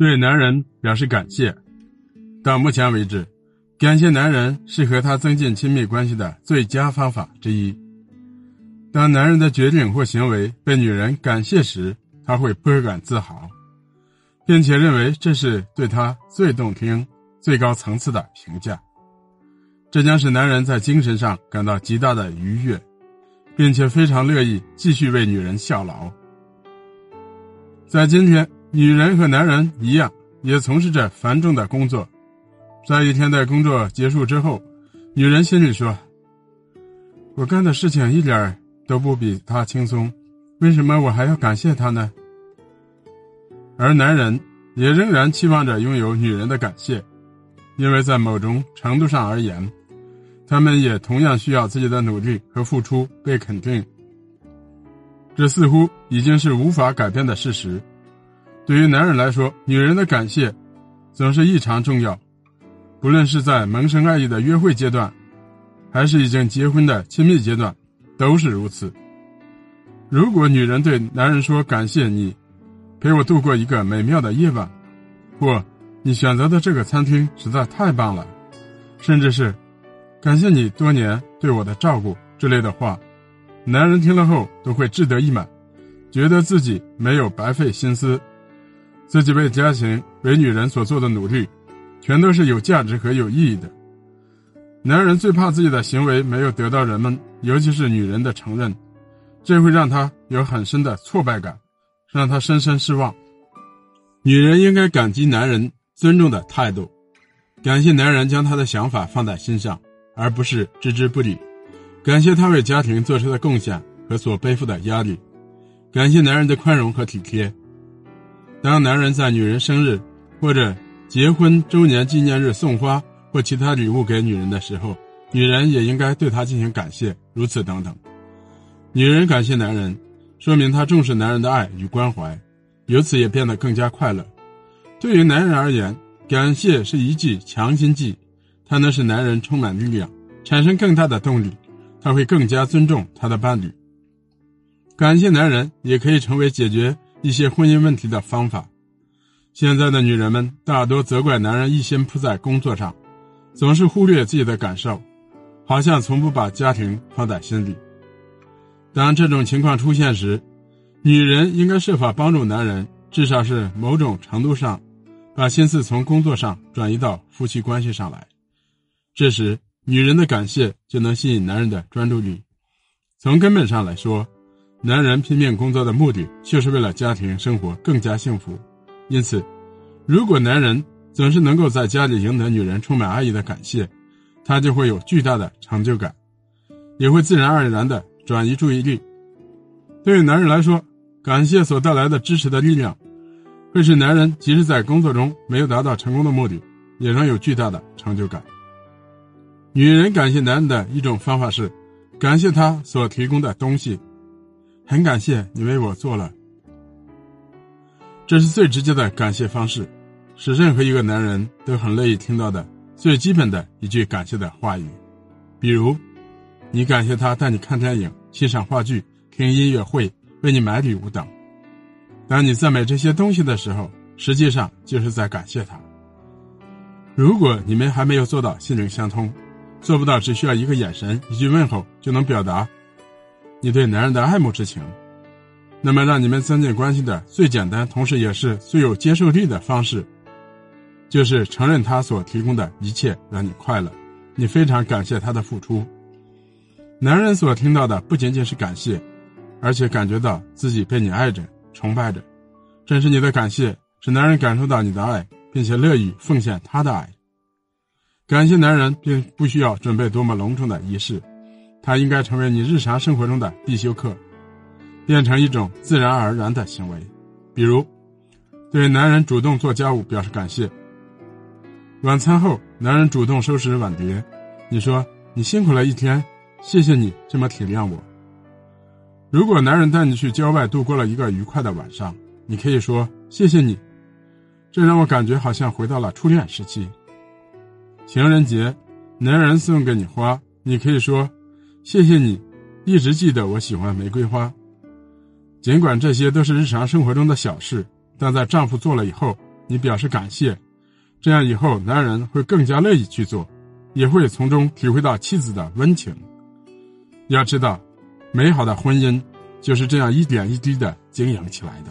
对男人表示感谢。到目前为止，感谢男人是和他增进亲密关系的最佳方法之一。当男人的决定或行为被女人感谢时，他会倍感自豪，并且认为这是对他最动听、最高层次的评价。这将使男人在精神上感到极大的愉悦，并且非常乐意继续为女人效劳。在今天，女人和男人一样，也从事着繁重的工作。在一天的工作结束之后，女人心里说：“我干的事情一点都不比他轻松，为什么我还要感谢他呢？”而男人也仍然期望着拥有女人的感谢，因为在某种程度上而言，他们也同样需要自己的努力和付出被肯定。这似乎已经是无法改变的事实。对于男人来说，女人的感谢总是异常重要，不论是在萌生爱意的约会阶段，还是已经结婚的亲密阶段，都是如此。如果女人对男人说“感谢你”，陪我度过一个美妙的夜晚，或你选择的这个餐厅实在太棒了，甚至是感谢你多年对我的照顾之类的话，男人听了后都会志得意满，觉得自己没有白费心思，自己为家庭、为女人所做的努力，全都是有价值和有意义的。男人最怕自己的行为没有得到人们，尤其是女人的承认，这会让他有很深的挫败感。让他深深失望。女人应该感激男人尊重的态度，感谢男人将他的想法放在心上，而不是置之不理；感谢他为家庭做出的贡献和所背负的压力；感谢男人的宽容和体贴。当男人在女人生日或者结婚周年纪念日送花或其他礼物给女人的时候，女人也应该对他进行感谢。如此等等，女人感谢男人。说明他重视男人的爱与关怀，由此也变得更加快乐。对于男人而言，感谢是一剂强心剂，它能使男人充满力量，产生更大的动力。他会更加尊重他的伴侣。感谢男人也可以成为解决一些婚姻问题的方法。现在的女人们大多责怪男人一心扑在工作上，总是忽略自己的感受，好像从不把家庭放在心里。当这种情况出现时，女人应该设法帮助男人，至少是某种程度上，把心思从工作上转移到夫妻关系上来。这时，女人的感谢就能吸引男人的专注力。从根本上来说，男人拼命工作的目的就是为了家庭生活更加幸福。因此，如果男人总是能够在家里赢得女人充满爱意的感谢，他就会有巨大的成就感，也会自然而然的。转移注意力，对于男人来说，感谢所带来的支持的力量，会使男人即使在工作中没有达到成功的目的，也能有巨大的成就感。女人感谢男人的一种方法是，感谢他所提供的东西，很感谢你为我做了。这是最直接的感谢方式，是任何一个男人都很乐意听到的最基本的一句感谢的话语，比如，你感谢他带你看电影。欣赏话剧、听音乐会、为你买礼物等。当你赞美这些东西的时候，实际上就是在感谢他。如果你们还没有做到心灵相通，做不到只需要一个眼神、一句问候就能表达你对男人的爱慕之情，那么让你们增进关系的最简单，同时也是最有接受力的方式，就是承认他所提供的一切让你快乐，你非常感谢他的付出。男人所听到的不仅仅是感谢，而且感觉到自己被你爱着、崇拜着。正是你的感谢，使男人感受到你的爱，并且乐意奉献他的爱。感谢男人并不需要准备多么隆重的仪式，他应该成为你日常生活中的必修课，变成一种自然而然的行为。比如，对男人主动做家务表示感谢。晚餐后，男人主动收拾碗碟，你说：“你辛苦了一天。”谢谢你这么体谅我。如果男人带你去郊外度过了一个愉快的晚上，你可以说谢谢你，这让我感觉好像回到了初恋时期。情人节，男人送给你花，你可以说谢谢你，一直记得我喜欢玫瑰花。尽管这些都是日常生活中的小事，但在丈夫做了以后，你表示感谢，这样以后男人会更加乐意去做，也会从中体会到妻子的温情。要知道，美好的婚姻就是这样一点一滴的经营起来的。